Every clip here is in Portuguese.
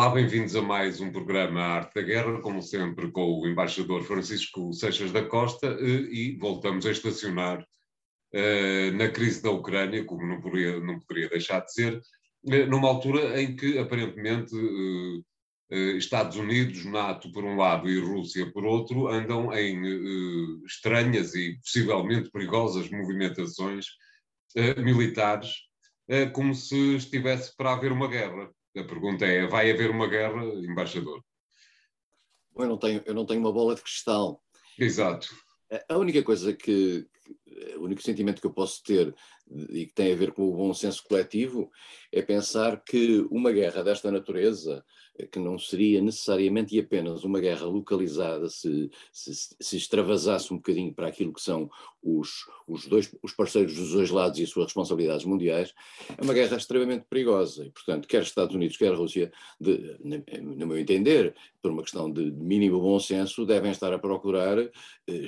Olá, bem-vindos a mais um programa Arte da Guerra, como sempre com o embaixador Francisco Seixas da Costa, eh, e voltamos a estacionar uh, na crise da Ucrânia, como não poderia, não poderia deixar de ser, uh, numa altura em que aparentemente uh, Estados Unidos, NATO por um lado e Rússia por outro, andam em estranhas e possivelmente perigosas movimentações militares, como se estivesse para haver uma guerra. A pergunta é: vai haver uma guerra, embaixador? Eu não tenho, eu não tenho uma bola de cristal. Exato. A única coisa que, o único sentimento que eu posso ter e que tem a ver com o bom senso coletivo é pensar que uma guerra desta natureza, que não seria necessariamente e apenas uma guerra localizada se, se, se extravasasse um bocadinho para aquilo que são os, os, dois, os parceiros dos dois lados e as suas responsabilidades mundiais, é uma guerra extremamente perigosa. E, portanto, quer Estados Unidos, quer Rússia, de, no meu entender, por uma questão de mínimo bom senso, devem estar a procurar eh,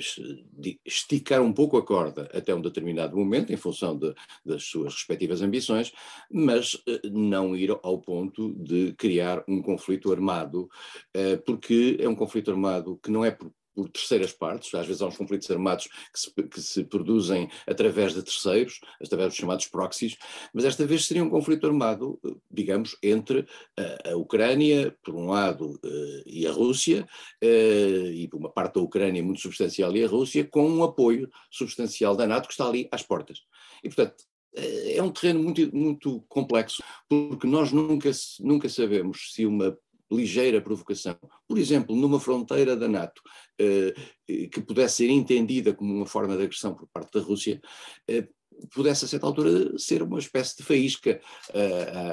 esticar um pouco a corda até um determinado momento, em função de, das suas respectivas ambições, mas eh, não ir ao ponto de criar um conflito armado, eh, porque é um conflito armado que não é por por terceiras partes, às vezes há uns conflitos armados que se, que se, produzem através de terceiros, através dos chamados proxies, mas esta vez seria um conflito armado, digamos, entre a, a Ucrânia, por um lado, e a Rússia, e por uma parte da Ucrânia muito substancial e a Rússia, com um apoio substancial da NATO que está ali às portas. E, portanto, eh, é um terreno muito, muito complexo, porque nós nunca, nunca sabemos se uma ligeira provocação, por exemplo, numa fronteira da NATO, eh, que pudesse ser entendida como uma forma de agressão por parte da Rússia, eh, pudesse a certa altura ser uma espécie de faísca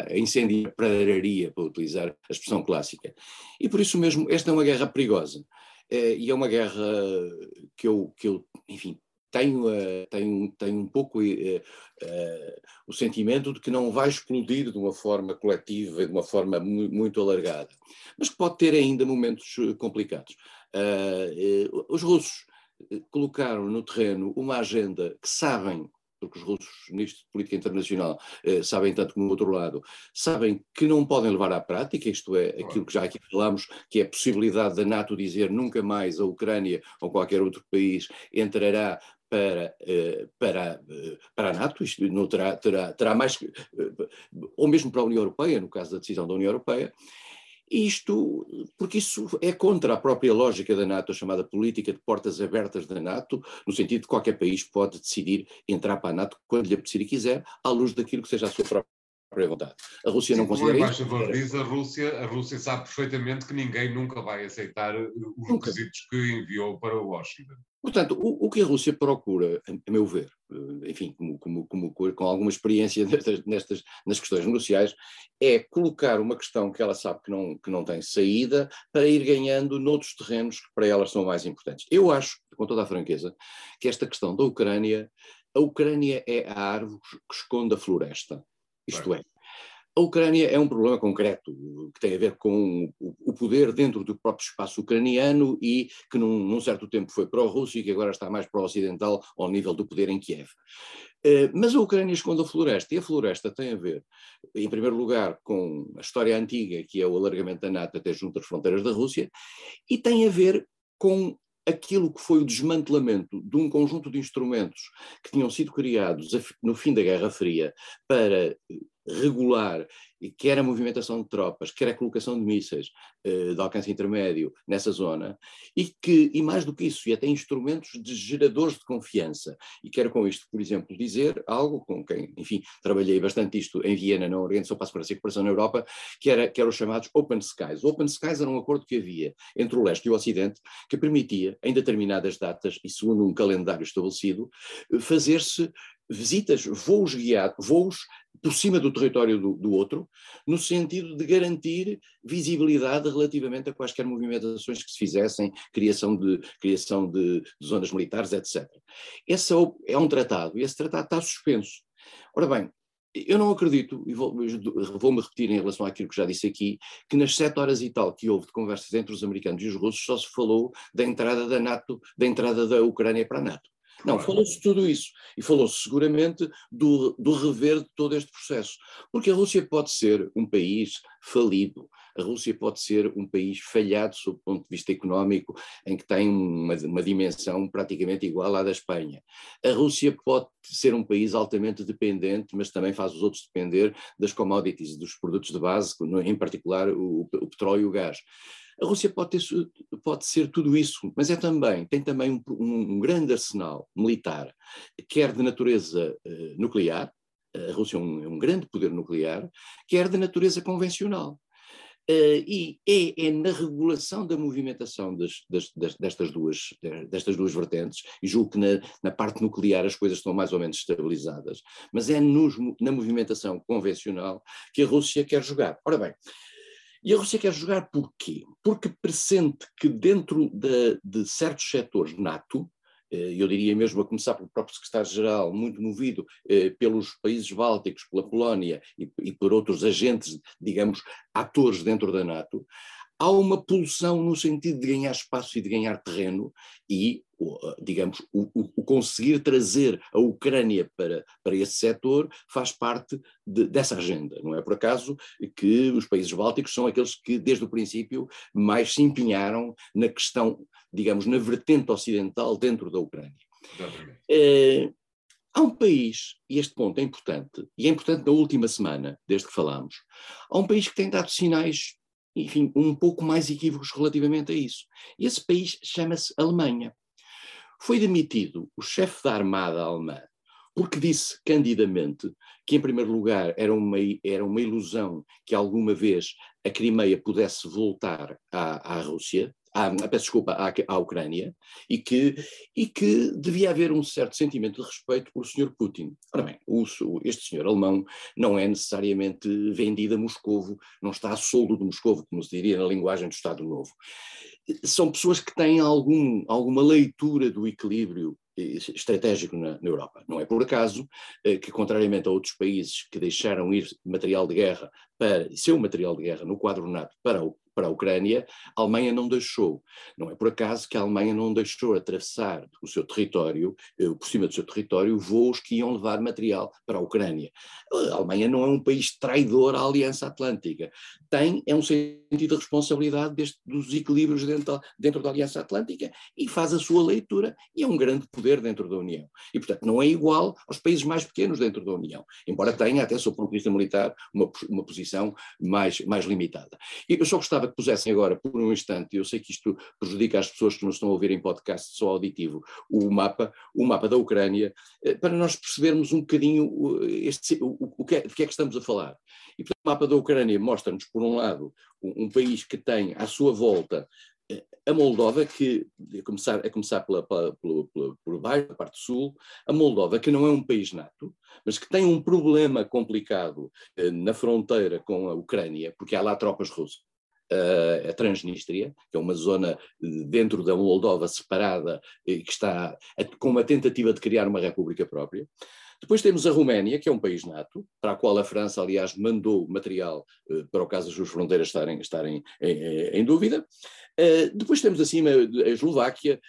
a incendiar pradeiraria, para utilizar a expressão clássica. E por isso mesmo, esta é uma guerra perigosa. e é uma guerra que eu, que eu enfim, tenho, uh, tenho, um pouco uh, uh, o sentimento de que não vai explodir de uma forma coletiva, de uma forma mu muito alargada, mas que pode ter ainda momentos complicados. os russos colocaram no terreno uma agenda que sabem porque os russos, nisto de política internacional, eh, sabem tanto como o outro lado, sabem que não podem levar à prática, isto é aquilo que já aqui falámos, que é a possibilidade da NATO dizer nunca mais a Ucrânia ou qualquer outro país entrará para, eh, para, eh, para a NATO, isto não terá, terá, terá mais, eh, ou mesmo para a União Europeia, no caso da decisão da União Europeia, isto, porque isso é contra a própria lógica da NATO, a chamada política de portas abertas da NATO, no sentido de que qualquer país pode decidir entrar para a NATO quando lhe apetecer e quiser, à luz daquilo que seja a sua própria própria vontade. A Rússia não considera isso. Como diz, a Rússia, a Rússia sabe perfeitamente que ninguém nunca vai aceitar os nunca. requisitos que enviou para Washington. Portanto, o, o, que a Rússia procura, a meu ver, eh, enfim, como, como, como, com alguma experiência nestas, nestas, nas questões negociais, é colocar uma questão que ela sabe que não, que não tem saída para ir ganhando noutros terrenos que para elas são mais importantes. Eu acho, com toda a franqueza, que esta questão da Ucrânia, a Ucrânia é a árvore que esconde a floresta. Isto é, a Ucrânia é um problema concreto que tem a ver com o poder dentro do próprio espaço ucraniano e que num, num certo tempo foi pró-Rússia e que agora está mais pró-ocidental ao nível do poder em Kiev. Eh, mas a Ucrânia esconde a floresta, e a floresta tem a ver, em primeiro lugar, com a história antiga, que é o alargamento da NATO até junto às fronteiras da Rússia, e tem a ver com aquilo que foi o desmantelamento de um conjunto de instrumentos que tinham sido criados no fim da Guerra Fria para regular, quer a movimentação de tropas, quer a colocação de mísseis uh, de alcance intermédio nessa zona, e que, e mais do que isso, e até instrumentos de geradores de confiança. E quero com isto, por exemplo, dizer algo com quem, enfim, trabalhei bastante isto em Viena, na Organização para a Segurança e Cooperação na Europa, que era, que eram os chamados Open Skies. O Open Skies era um acordo que havia entre o leste e o ocidente que permitia, em determinadas datas e segundo um calendário estabelecido, fazer-se visitas, voos guiados, voos por cima do território do, do, outro, no sentido de garantir visibilidade relativamente a quaisquer movimentações que se fizessem, criação de, criação de, de zonas militares, etc. Esse é, um tratado, e esse tratado está suspenso. Ora bem, eu não acredito, e vou-me vou repetir em relação àquilo que já disse aqui, que nas sete horas e tal que houve de conversas entre os americanos e os russos só se falou da entrada da NATO, da entrada da Ucrânia para a NATO. Não, falou-se tudo isso. E falou-se seguramente do, do rever de todo este processo. Porque a Rússia pode ser um país falido. A Rússia pode ser um país falhado sob o ponto de vista económico, em que tem uma, uma dimensão praticamente igual à da Espanha. A Rússia pode ser um país altamente dependente, mas também faz os outros depender das commodities, dos produtos de base, em particular o, o petróleo e o gás. A Rússia pode, ter, pode ser tudo isso, mas é também, tem também um, um, grande arsenal militar, quer de natureza uh, nuclear, a Rússia é um, é um, grande poder nuclear, quer de natureza convencional. Uh, e é, é, na regulação da movimentação das, das, das, destas, duas, destas duas vertentes, e julgo que na, na, parte nuclear as coisas estão mais ou menos estabilizadas, mas é nos, na movimentação convencional que a Rússia quer jogar. Ora bem, e a Rússia quer jogar porquê? Porque pressente que dentro de, de certos setores NATO, eh, eu diria mesmo a começar pelo próprio secretário-geral, muito movido eh, pelos países bálticos, pela Polónia e, e por outros agentes, digamos, atores dentro da NATO, há uma pulsão no sentido de ganhar espaço e de ganhar terreno e, digamos, o, o conseguir trazer a Ucrânia para, para esse setor faz parte de, dessa agenda. Não é por acaso que os países bálticos são aqueles que, desde o princípio, mais se empenharam na questão, digamos, na vertente ocidental dentro da Ucrânia. É, Há um país, e este ponto é importante, e é importante na última semana, desde que falamos, há um país que tem dado sinais enfim, um pouco mais equívocos relativamente a isso. Esse país chama-se Alemanha. Foi demitido o chefe da armada alemã porque disse candidamente que, em primeiro lugar, era uma, era uma ilusão que alguma vez a Crimeia pudesse voltar à, à Rússia, à, peço desculpa, à, à Ucrânia, e que, e que devia haver um certo sentimento de respeito pelo Sr. Putin. Ora bem, o, este senhor alemão não é necessariamente vendido a Moscovo, não está a soldo de Moscovo, como se diria na linguagem do Estado Novo. São pessoas que têm algum, alguma leitura do equilíbrio estratégico na, na, Europa. Não é por acaso eh, que, contrariamente a outros países que deixaram ir material de guerra para seu material de guerra no quadro NATO para o para a Ucrânia, a Alemanha não deixou. Não é por acaso que a Alemanha não deixou atravessar o seu território, eh, por cima do seu território, voos que iam levar material para a Ucrânia. A Alemanha não é um país traidor à Aliança Atlântica. Tem, é um sentido de responsabilidade deste, dos equilíbrios dentro, dentro da Aliança Atlântica e faz a sua leitura e é um grande poder dentro da União. E, portanto, não é igual aos países mais pequenos dentro da União, embora tenha, até sob o ponto de vista militar, uma, uma posição mais, mais limitada. E eu só gostava que pusessem agora, por um instante, eu sei que isto prejudica as pessoas que nos estão a ouvir em podcast só auditivo, o mapa, o mapa da Ucrânia, eh, para nós percebermos um bocadinho este, o, o, que é, de que é que estamos a falar. E portanto, o mapa da Ucrânia mostra-nos, por um lado, um, um país que tem à sua volta eh, a Moldova, que, a começar, a começar pela, pela, pela, por baixo, parte sul, a Moldova, que não é um país nato, mas que tem um problema complicado eh, na fronteira com a Ucrânia, porque há lá tropas russas uh, a Transnistria, que é uma zona dentro da Moldova separada e que está com uma tentativa de criar uma república própria. Depois temos a Roménia, que é um país NATO, para a qual a França, aliás, mandou material uh, para o caso das suas fronteiras estarem, estarem em, em dúvida. Uh, depois temos acima a Eslováquia,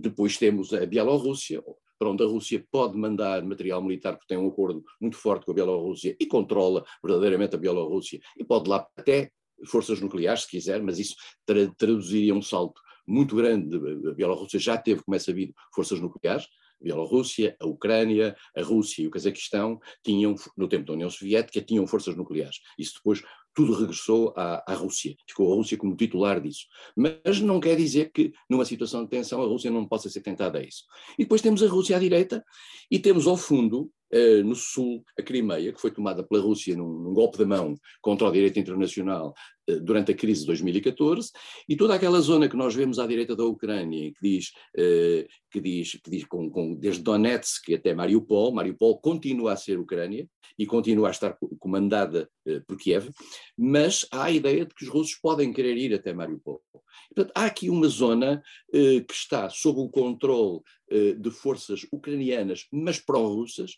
depois temos a Bielorrússia, para onde a Rússia pode mandar material militar, porque tem um acordo muito forte com a Bielorrússia e controla verdadeiramente a Bielorrússia, e pode lá até forças nucleares, se quiser, mas isso tra traduziria um salto muito grande. A Bielorrússia já teve, como é sabido, forças nucleares. A Bielorrússia, a Ucrânia, a Rússia e o Cazaquistão tinham, no tempo da União Soviética, tinham forças nucleares. Isso depois tudo regressou à, à, Rússia. Ficou a Rússia como titular disso. Mas não quer dizer que, numa situação de tensão, a Rússia não possa ser tentada a isso. E depois temos a Rússia à direita e temos ao fundo No sul, a Crimeia, que foi tomada pela Rússia num, num golpe de mão contra o direito internacional uh, durante a crise de 2014, e toda aquela zona que nós vemos à direita da Ucrânia, que diz, uh, que diz, que diz com, com, desde Donetsk até Mariupol, Mariupol continua a ser Ucrânia e continua a estar comandada por Kiev, mas há a ideia de que os russos podem querer ir até Mariupol. Portanto, há aqui uma zona que está sob o controle eh, de forças ucranianas, mas pró-russas,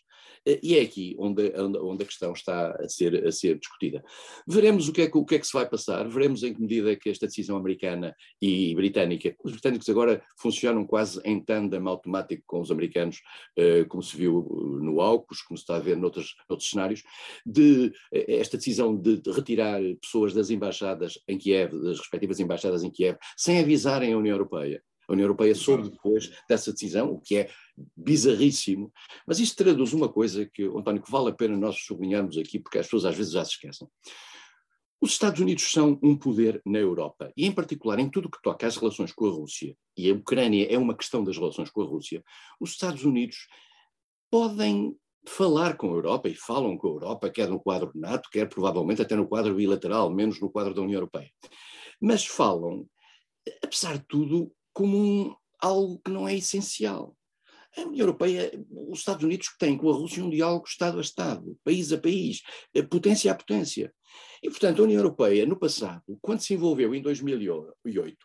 eh, e é aqui onde, onde, a questão está a ser, a ser discutida. Veremos o que, é que, o que é que se vai passar, veremos em que medida é que esta decisão americana e britânica, os britânicos agora funcionam quase em tandem automático com os americanos, eh, como se viu no AUKUS, como se está a ver noutros, noutros cenários, de esta decisão de retirar pessoas das embaixadas em Kiev, das respectivas embaixadas em Kiev, sem avisarem a União Europeia. A União Europeia soube depois dessa decisão, o que é bizarríssimo, mas isto traduz uma coisa que, António, que vale a pena nós sublinharmos aqui, porque as pessoas às vezes já se esquecem. Os Estados Unidos são um poder na Europa, e em particular em tudo o que toca às relações com a Rússia, e a Ucrânia é uma questão das relações com a Rússia, os Estados Unidos podem falar com a Europa, e falam com a Europa, quer no quadro NATO, quer provavelmente até no quadro bilateral, menos no quadro da União Europeia. Mas falam, apesar de tudo, como um, algo que não é essencial. A União Europeia, os Estados Unidos têm com a Rússia um diálogo Estado a Estado, país a país, eh, potência a potência. E, portanto, a União Europeia, no passado, quando se envolveu em 2008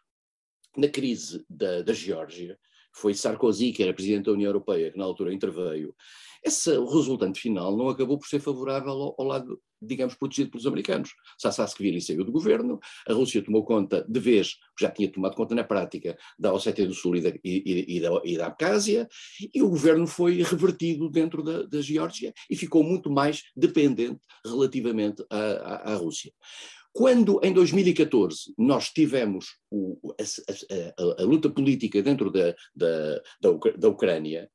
na crise da, da Geórgia, foi Sarkozy, que era presidente da União Europeia, que na altura interveio, esse, resultante final não acabou por ser favorável ao, ao lado, digamos, protegido pelos americanos. Sassasquivili saiu do governo, a Rússia tomou conta de vez, já tinha tomado conta na prática, da Ossétia do Sul e da, e, e, da, e da Abcásia, e o governo foi revertido dentro da, da Geórgia e ficou muito mais dependente relativamente à Rússia. Quando, em 2014, nós tivemos o, a, a, a, luta política dentro da, da, da, da Ucrânia,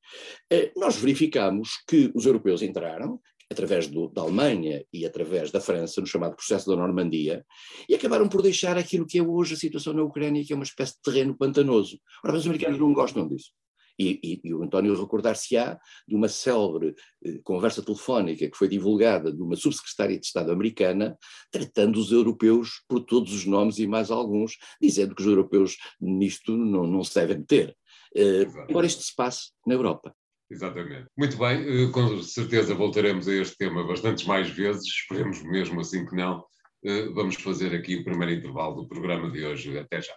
eh, nós verificamos que os europeus entraram, através do, da Alemanha e através da França, no chamado processo da Normandia, e acabaram por deixar aquilo que é hoje a situação na Ucrânia, que é uma espécie de terreno pantanoso. Ora, mas os americanos não gostam disso. E, e, e o António recordar-se-á de uma célebre eh, conversa telefónica que foi divulgada de uma subsecretária de Estado americana, tratando os europeus por todos os nomes e mais alguns, dizendo que os europeus nisto não, não se devem meter. Eh, embora isto se passe na Europa. Exatamente. Muito bem, eh, com certeza voltaremos a este tema bastantes mais vezes, esperemos mesmo assim que não. Eh, vamos fazer aqui o primeiro intervalo do programa de hoje. Até já.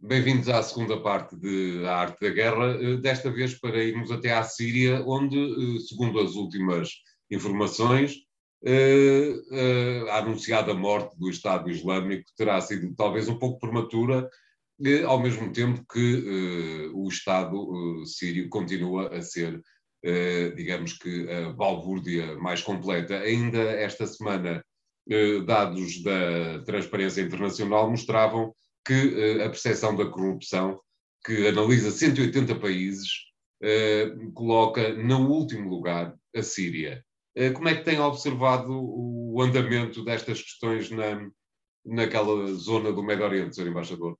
Bem-vindos à segunda parte de A Arte da Guerra, eh, desta vez para irmos até à Síria, onde, eh, segundo as últimas informações, eh, a anunciada morte do Estado Islâmico terá sido talvez um pouco prematura, ao mesmo tempo que o Estado sírio continua a ser, digamos que, a balbúrdia mais completa. Ainda esta semana, dados da Transparência Internacional mostravam que uh, a percepção da corrupção, que analisa 180 países, uh, coloca no último lugar a Síria. Uh, como é que tem observado o andamento destas questões na, naquela zona do Médio Oriente, Sr. Embaixador?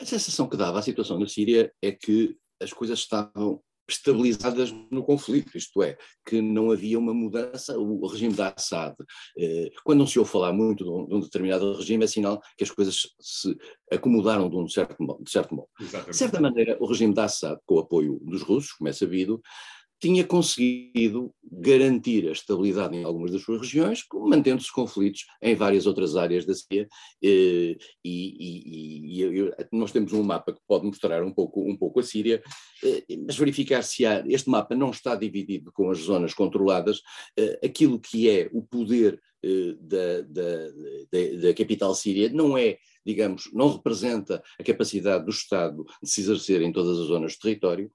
A sensação que dava a situação na Síria é que as coisas estavam estabilizadas no conflito, isto é, que não havia uma mudança, o regime da Assad, eh, quando não se ouve falar muito de um, de um, determinado regime, é sinal que as coisas se acomodaram de um certo modo. De, certo modo. de certa maneira, o regime da Assad, com o apoio dos russos, como é sabido, tinha conseguido garantir a estabilidade em algumas das suas regiões, mantendo-se conflitos em várias outras áreas da Síria. Eh, e, e, e, nós temos um mapa que pode mostrar um pouco, um pouco a Síria, eh, mas verificar se há. Este mapa não está dividido com as zonas controladas. Eh, aquilo que é o poder da, da, da, da capital síria não é digamos, não representa a capacidade do Estado de se exercer em todas as zonas do território,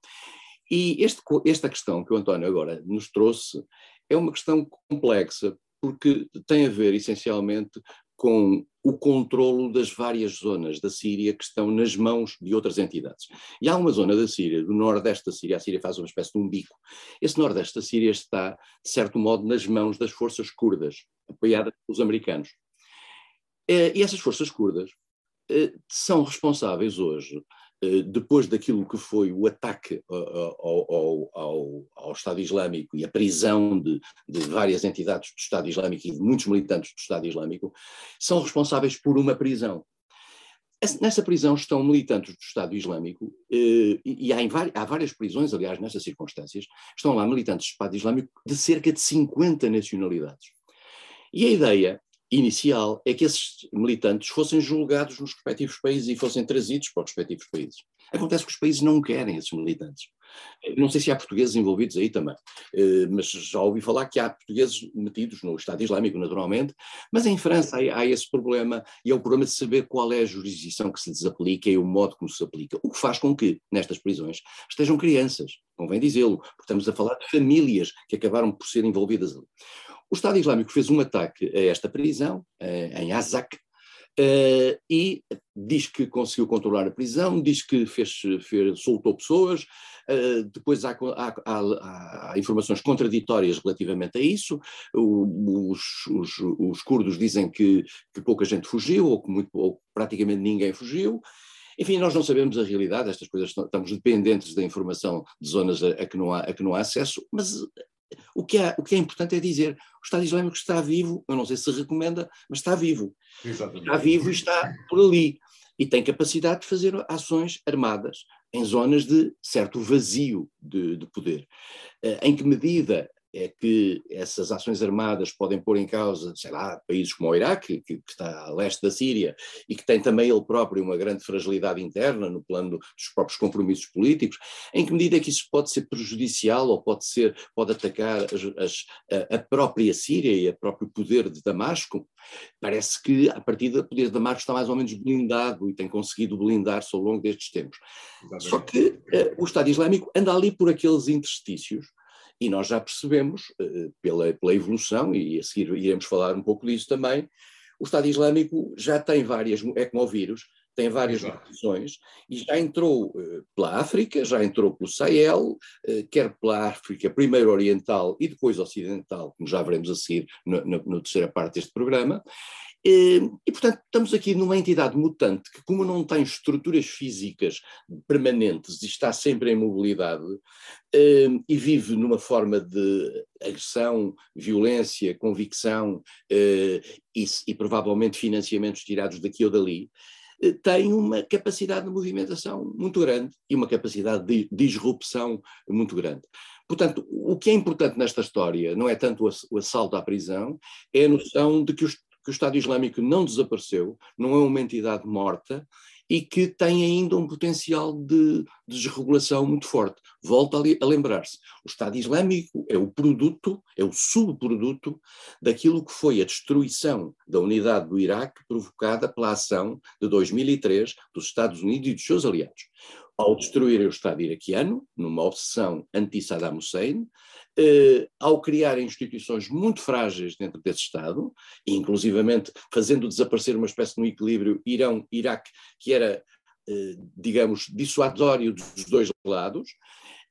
e este, esta questão que o António agora nos trouxe é uma questão complexa, porque tem a ver essencialmente com o controlo das várias zonas da Síria que estão nas mãos de outras entidades. E há uma zona da Síria, do nordeste da Síria, a Síria faz uma espécie de um bico. Esse nordeste da Síria está, de certo modo, nas mãos das forças curdas, apoiadas pelos americanos. Eh, e essas forças curdas eh, são responsáveis hoje depois daquilo que foi o ataque ao, ao, ao, ao Estado Islâmico e a prisão de, de, várias entidades do Estado Islâmico e de muitos militantes do Estado Islâmico, são responsáveis por uma prisão. Nessa prisão estão militantes do Estado Islâmico, eh, e há, há, várias prisões, aliás, nessas circunstâncias, estão lá militantes do Estado Islâmico de cerca de 50 nacionalidades. E a ideia inicial é que esses militantes fossem julgados nos respectivos países e fossem trazidos para os respectivos países. Acontece que os países não querem esses militantes. Não sei se há portugueses envolvidos aí também, eh, mas já ouvi falar que há portugueses metidos no Estado Islâmico, naturalmente, mas em França há, esse problema, e é o problema de saber qual é a jurisdição que se lhes aplica e o modo como se aplica, o que faz com que, nestas prisões, estejam crianças, convém dizê-lo, porque estamos a falar de famílias que acabaram por ser envolvidas ali. O Estado Islâmico fez um ataque a esta prisão, eh, em Azak, Uh, e diz que conseguiu controlar a prisão, diz que fez, fez soltou pessoas, uh, depois há, há, há, há, informações contraditórias relativamente a isso, os, os, os, curdos dizem que, que, pouca gente fugiu, ou que muito, ou praticamente ninguém fugiu, enfim, nós não sabemos a realidade, estas coisas estamos dependentes da informação de zonas a, a, que, não há, a que não há acesso, mas o que, é, o que é importante é dizer, o Estado Islâmico está vivo, eu não sei se recomenda, mas está vivo. Exatamente. Está vivo e está por ali. E tem capacidade de fazer ações armadas em zonas de certo vazio de, de poder. Uh, em que medida é que essas ações armadas podem pôr em causa, sei lá, países como o Iraque, que, que, está a leste da Síria, e que tem também ele próprio uma grande fragilidade interna no plano dos próprios compromissos políticos, em que medida é que isso pode ser prejudicial ou pode ser, pode atacar as, as, a, própria Síria e o próprio poder de Damasco? Parece que, a partir do poder de Damasco está mais ou menos blindado e tem conseguido blindar-se ao longo destes tempos. Exatamente. Só que uh, o Estado Islâmico anda ali por aqueles interstícios e nós já percebemos, uh, pela, pela evolução, e a seguir iremos falar um pouco disso também, o Estado Islâmico já tem várias, é como o vírus, tem várias mutações e já entrou uh, pela África, já entrou pelo Sahel, uh, quer pela África, primeiro oriental e depois ocidental, como já veremos a seguir na, na, na terceira parte deste programa, e, portanto, estamos aqui numa entidade mutante que, como não tem estruturas físicas permanentes e está sempre em mobilidade, ehm, e vive numa forma de agressão, violência, convicção e, e provavelmente financiamentos tirados daqui ou dali, eh, tem uma capacidade de movimentação muito grande e uma capacidade de disrupção muito grande. Portanto, o que é importante nesta história não é tanto o assalto à prisão, é a noção de que os que o Estado Islâmico não desapareceu, não é uma entidade morta e que tem ainda um potencial de, desregulação muito forte. Volto a, lembrar-se: o Estado Islâmico é o produto, é o subproduto daquilo que foi a destruição da unidade do Iraque provocada pela ação de 2003 dos Estados Unidos e dos seus aliados. Ao destruírem o Estado iraquiano, numa obsessão anti-Saddam Hussein, eh, ao criar instituições muito frágeis dentro desse Estado, inclusivamente fazendo desaparecer uma espécie de um equilíbrio Irão-Iraque que era, eh, digamos, dissuasório dos dois lados,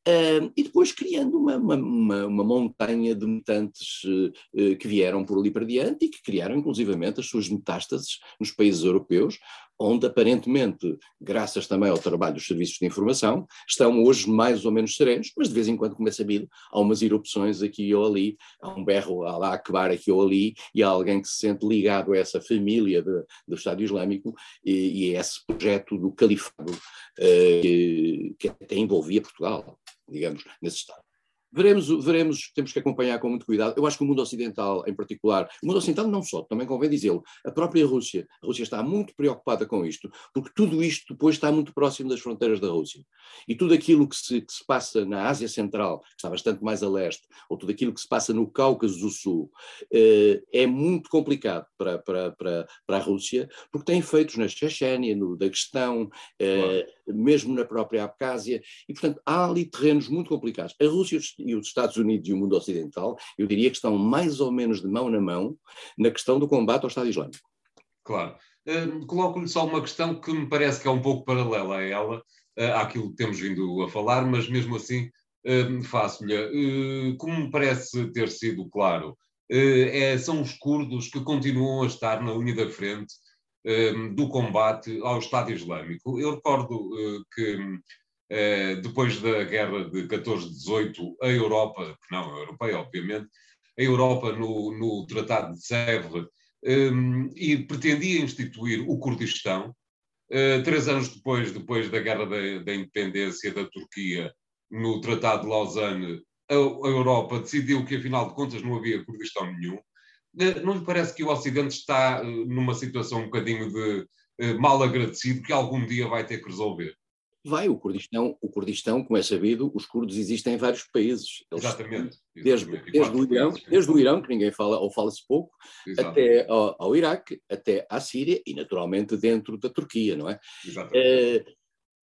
Uh, e depois criando uma, uma, uma, montanha de mutantes uh, uh, que vieram por ali para diante e que criaram inclusivamente as suas metástases nos países europeus, onde aparentemente, graças também ao trabalho dos serviços de informação, estão hoje mais ou menos serenos, mas de vez em quando, como é sabido, há umas erupções aqui ou ali, há um berro a lá acabar aqui ou ali, e há alguém que se sente ligado a essa família de, do Estado Islâmico e, e a esse projeto do califado que, que até envolvia Portugal, digamos, nesse Estado. Veremos, veremos, temos que acompanhar com muito cuidado. Eu acho que o mundo ocidental, em particular, o mundo ocidental não só, também convém dizê-lo, a própria Rússia, a Rússia está muito preocupada com isto, porque tudo isto depois está muito próximo das fronteiras da Rússia. E tudo aquilo que se, que se passa na Ásia Central, que está bastante mais a leste, ou tudo aquilo que se passa no Cáucaso do Sul, eh, é muito complicado para, para, para, para a Rússia, porque tem efeitos na Chechênia, no Daguestão, eh, claro. Mesmo na própria Abcásia, e portanto há ali terrenos muito complicados. A Rússia e os Estados Unidos e o mundo ocidental, eu diria que estão mais ou menos de mão na mão na questão do combate ao Estado Islâmico. Claro. Uh, Coloco-lhe só uma questão que me parece que é um pouco paralela a ela, uh, àquilo que temos vindo a falar, mas mesmo assim uh, faço-lhe. Uh, como me parece ter sido claro, é, são os curdos que continuam a estar na linha da frente do combate ao Estado Islâmico. Eu recordo que eh, depois da guerra de 14-18, a Europa, que não a europeia, obviamente, a Europa no, no Tratado de Sèvres um, e pretendia instituir o Kurdistão. Uh, três anos depois, depois da guerra da, da, independência da Turquia, no Tratado de Lausanne, a, a, Europa decidiu que, afinal de contas, não havia Kurdistão nenhum. Não lhe parece que o Ocidente está numa situação um bocadinho de mal agradecido que algum dia vai ter que resolver? Vai, o Kurdistão, o Kurdistão, como é sabido, os curdos existem em vários países. Eles, exatamente. Desde, exatamente. Desde, o Irão, desde o Irão, que ninguém fala ou fala-se pouco, exatamente. até ao, ao, Iraque, até à Síria e, naturalmente, dentro da Turquia, não é? Exatamente. Uh,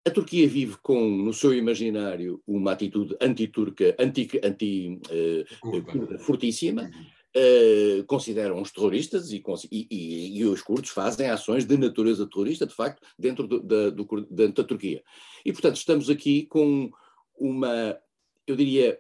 a Turquia vive com, no seu imaginário, uma atitude anti-turca, anti, anti, uh, fortíssima. Uhum Uh, consideram os terroristas e, e, e, os curdos fazem ações de natureza terrorista, de facto, dentro, do, da, do, dentro da Turquia. E, portanto, estamos aqui com uma, eu diria,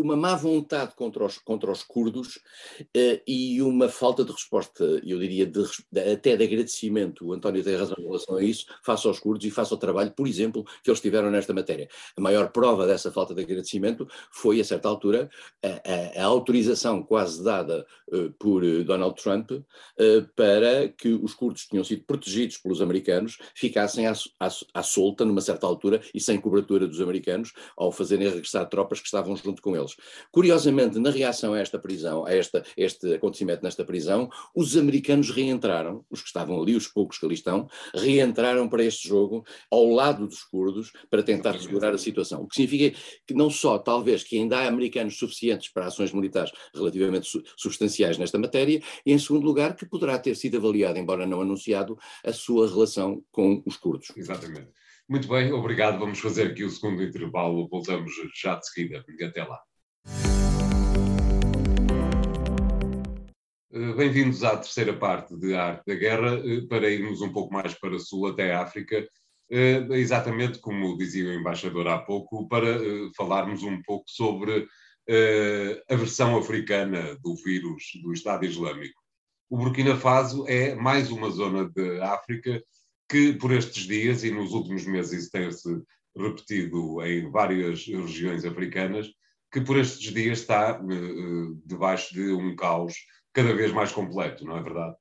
uma má vontade contra os, contra os curdos uh, e uma falta de resposta, eu diria, de, de, até de agradecimento, o António tem razão em relação a isso, face aos curdos e face ao trabalho, por exemplo, que eles tiveram nesta matéria. A maior prova dessa falta de agradecimento foi, a certa altura, a, a, a autorização quase dada uh, por uh, Donald Trump para que os curdos que tinham sido protegidos pelos americanos ficassem à, à, à solta, numa certa altura, e sem cobertura dos americanos, ao fazerem regressar tropas que estavam junto com eles deles. Curiosamente, na reação a esta prisão, a esta, este acontecimento nesta prisão, os americanos reentraram, os que estavam ali, os poucos que ali estão, reentraram para este jogo ao lado dos curdos para tentar segurar a situação. O que significa que não só, talvez, que ainda há americanos suficientes para ações militares relativamente su substanciais nesta matéria, e em segundo lugar, que poderá ter sido avaliado, embora não anunciado, a sua relação com os curdos. Exatamente. Muito bem, obrigado. Vamos fazer aqui o segundo intervalo. Voltamos já de seguida. Até lá. Bem-vindos à terceira parte de Arte da Guerra, eh, para irmos um pouco mais para sul, até a África, eh, exatamente como dizia o embaixador há pouco, para falarmos um pouco sobre a versão africana do vírus do Estado Islâmico. O Burkina Faso é mais uma zona de África que, por estes dias e nos últimos meses, isso tem-se repetido em várias regiões africanas, que por estes dias está debaixo de um caos cada vez mais completo, não é verdade?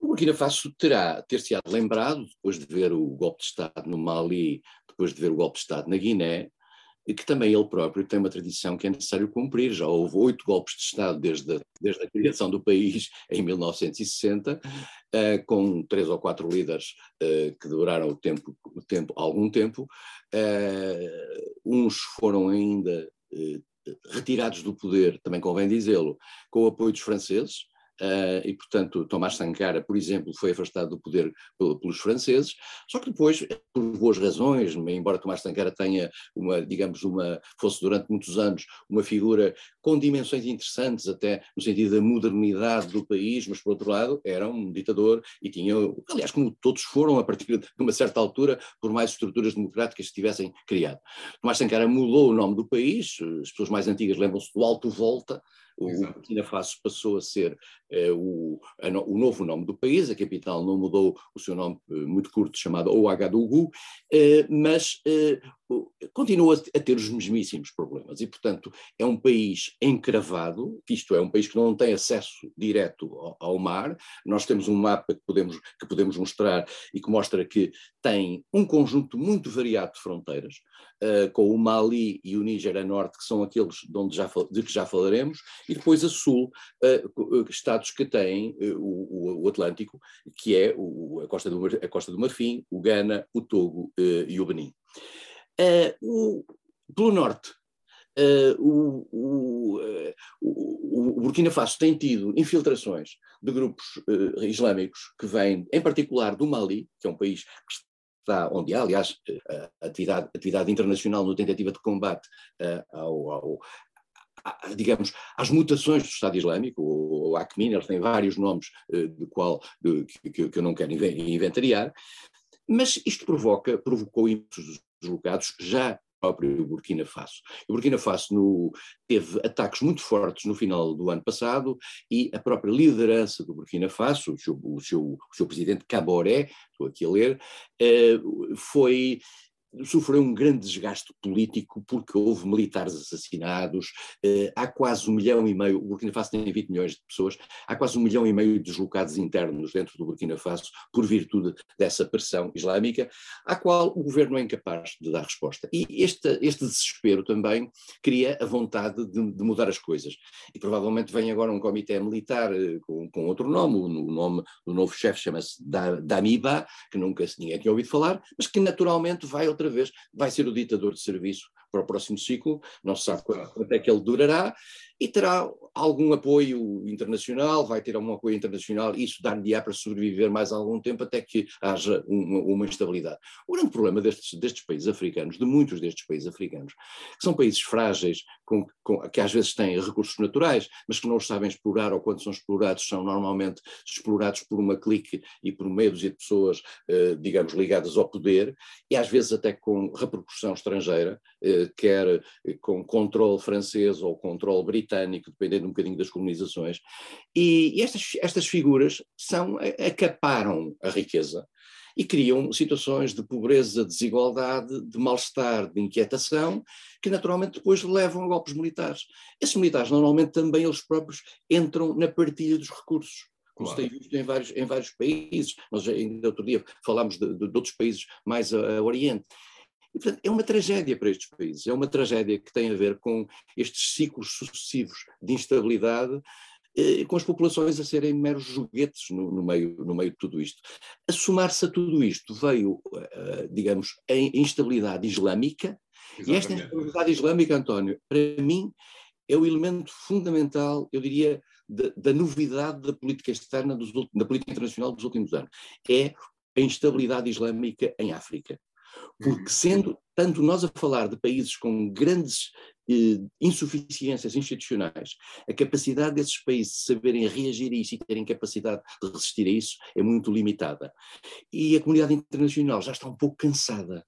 O Burkina Faso terá ter-se lembrado, depois de ver o golpe de Estado no Mali, depois de ver o golpe de Estado na Guiné, que também ele próprio tem uma tradição que é necessário cumprir. Já houve oito golpes de Estado desde a, desde a criação do país em 1960, uh, eh, com três ou quatro líderes uh, que duraram o tempo, o tempo, algum tempo. Uh, uns foram ainda retirados do poder, também convém dizê-lo, com o apoio dos franceses, Uh, e, portanto, Tomás Sankara, por exemplo, foi afastado do poder pelos franceses, só que depois, por boas razões, embora Tomás Sankara tenha uma, digamos, uma, fosse durante muitos anos uma figura com dimensões interessantes, até no sentido da modernidade do país, mas por outro lado era um ditador e tinha, aliás, como todos foram a partir de uma certa altura, por mais estruturas democráticas que tivessem criado. Tomás Sankara mudou o nome do país, as pessoas mais antigas lembram-se do Alto Volta, o Burkina Faso passou a ser eh, o, a, o, novo nome do país, a capital não mudou o seu nome eh, muito curto, chamado Ouagadougou, eh, mas continua a ter os mesmíssimos problemas e, portanto, é um país encravado, isto é, um país que não tem acesso direto ao, ao mar. Nós temos um mapa que podemos, que podemos mostrar e que mostra que tem um conjunto muito variado de fronteiras, uh, com o Mali e o Níger a norte, que são aqueles de, onde já, de que já falaremos, e depois a sul, uh, estados que têm uh, o, o, Atlântico, que é o, a, costa do, a Costa do Marfim, o Ghana, o Togo e o Benin. Uh, o, pelo norte, uh, o, o, o, Burkina Faso tem tido infiltrações de grupos uh, islâmicos que vêm, em particular, do Mali, que é um país que está onde há, aliás, atividade, atividade internacional no tentativa de combate ao, ao digamos, às mutações do Estado Islâmico, o Acmin, eles têm vários nomes de qual, de, que, que, eu não quero inventariar, mas isto provoca, provocou dos deslocados já próprio Burkina Faso. O Burkina Faso no, teve ataques muito fortes no final do ano passado e a própria liderança do Burkina Faso, o seu, o seu, o seu presidente Caboré, estou aqui a ler, eh, foi sofreu um grande desgaste político porque houve militares assassinados, eh, há quase um milhão e meio, o Burkina Faso tem 20 milhões de pessoas, há quase um milhão e meio de deslocados internos dentro do Burkina Faso por virtude dessa pressão islâmica, à qual o governo é incapaz de dar resposta. E este, este desespero também cria a vontade de, de, mudar as coisas. E provavelmente vem agora um comitê militar eh, com, com outro nome, o, nome do novo chefe chama-se Damiba, que nunca ninguém tinha ouvido falar, mas que naturalmente vai outra vez, vai ser o ditador de serviço para o próximo ciclo, não se sabe quanto é que ele durará, e terá algum apoio internacional, vai ter algum apoio internacional, isso dar-lhe-á para sobreviver mais algum tempo até que haja uma, uma instabilidade. O grande problema destes, destes, países africanos, de muitos destes países africanos, que são países frágeis, com, com, que às vezes têm recursos naturais, mas que não os sabem explorar, ou quando são explorados, são normalmente explorados por uma clique e por meio de pessoas, eh, digamos, ligadas ao poder, e às vezes até com repercussão estrangeira, eh, quer com controle francês ou controle britânico, dependendo um bocadinho das colonizações, e, e estas, estas figuras são, acaparam a riqueza e criam situações de pobreza, desigualdade, de mal-estar, de inquietação, que naturalmente depois levam a golpes militares. Esses militares normalmente também eles próprios entram na partilha dos recursos como claro. se tem visto em vários, em vários países. Nós ainda outro dia falámos de, de, de outros países mais a, a Oriente. E, portanto, é uma tragédia para estes países, é uma tragédia que tem a ver com estes ciclos sucessivos de instabilidade, eh, com as populações a serem meros joguetes no, no, meio, no meio de tudo isto. A somar-se a tudo isto veio, uh, digamos, a instabilidade islâmica, Exatamente. e esta instabilidade islâmica, António, para mim, é o elemento fundamental, eu diria, da, da novidade da política externa, dos, da política internacional dos últimos anos. É a instabilidade islâmica em África. Porque sendo tanto nós a falar de países com grandes eh, insuficiências institucionais, a capacidade desses países saberem reagir a isso e terem capacidade de resistir a isso é muito limitada. E a comunidade internacional já está um pouco cansada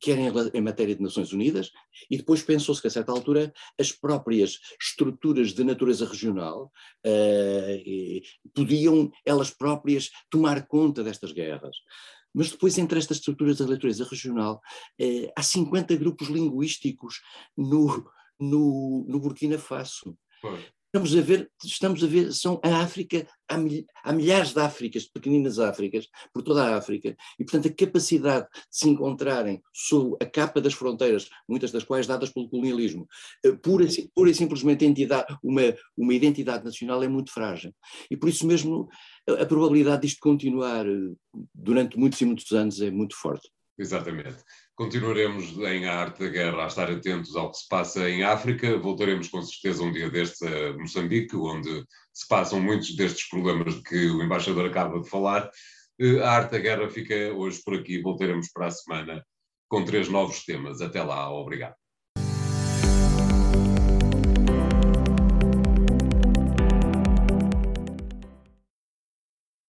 querem em matéria de Nações Unidas, e depois pensou-se que a certa altura as próprias estruturas de natureza regional uh, podiam elas próprias tomar conta destas guerras. Mas depois, entre estas estruturas da natureza regional, eh, há 50 grupos linguísticos no, no, no Burkina Faso. Estamos a ver, estamos a ver, são a África, há, mil, há milhares de Áfricas, pequeninas Áfricas, por toda a África, e portanto a capacidade de se encontrarem sob a capa das fronteiras, muitas das quais dadas pelo colonialismo, eh, pura, pura e simplesmente entidade, uma, uma identidade nacional é muito frágil. E por isso mesmo a, a probabilidade disto continuar eh, durante muitos e muitos anos é muito forte. Exatamente. Continuaremos em A Arte da Guerra a estar atentos ao que se passa em África. Voltaremos com certeza um dia destes a Moçambique, onde se passam muitos destes problemas de que o embaixador acaba de falar. Eh, a Arte da Guerra fica hoje por aqui. Voltaremos para a semana com três novos temas. Até lá. Obrigado.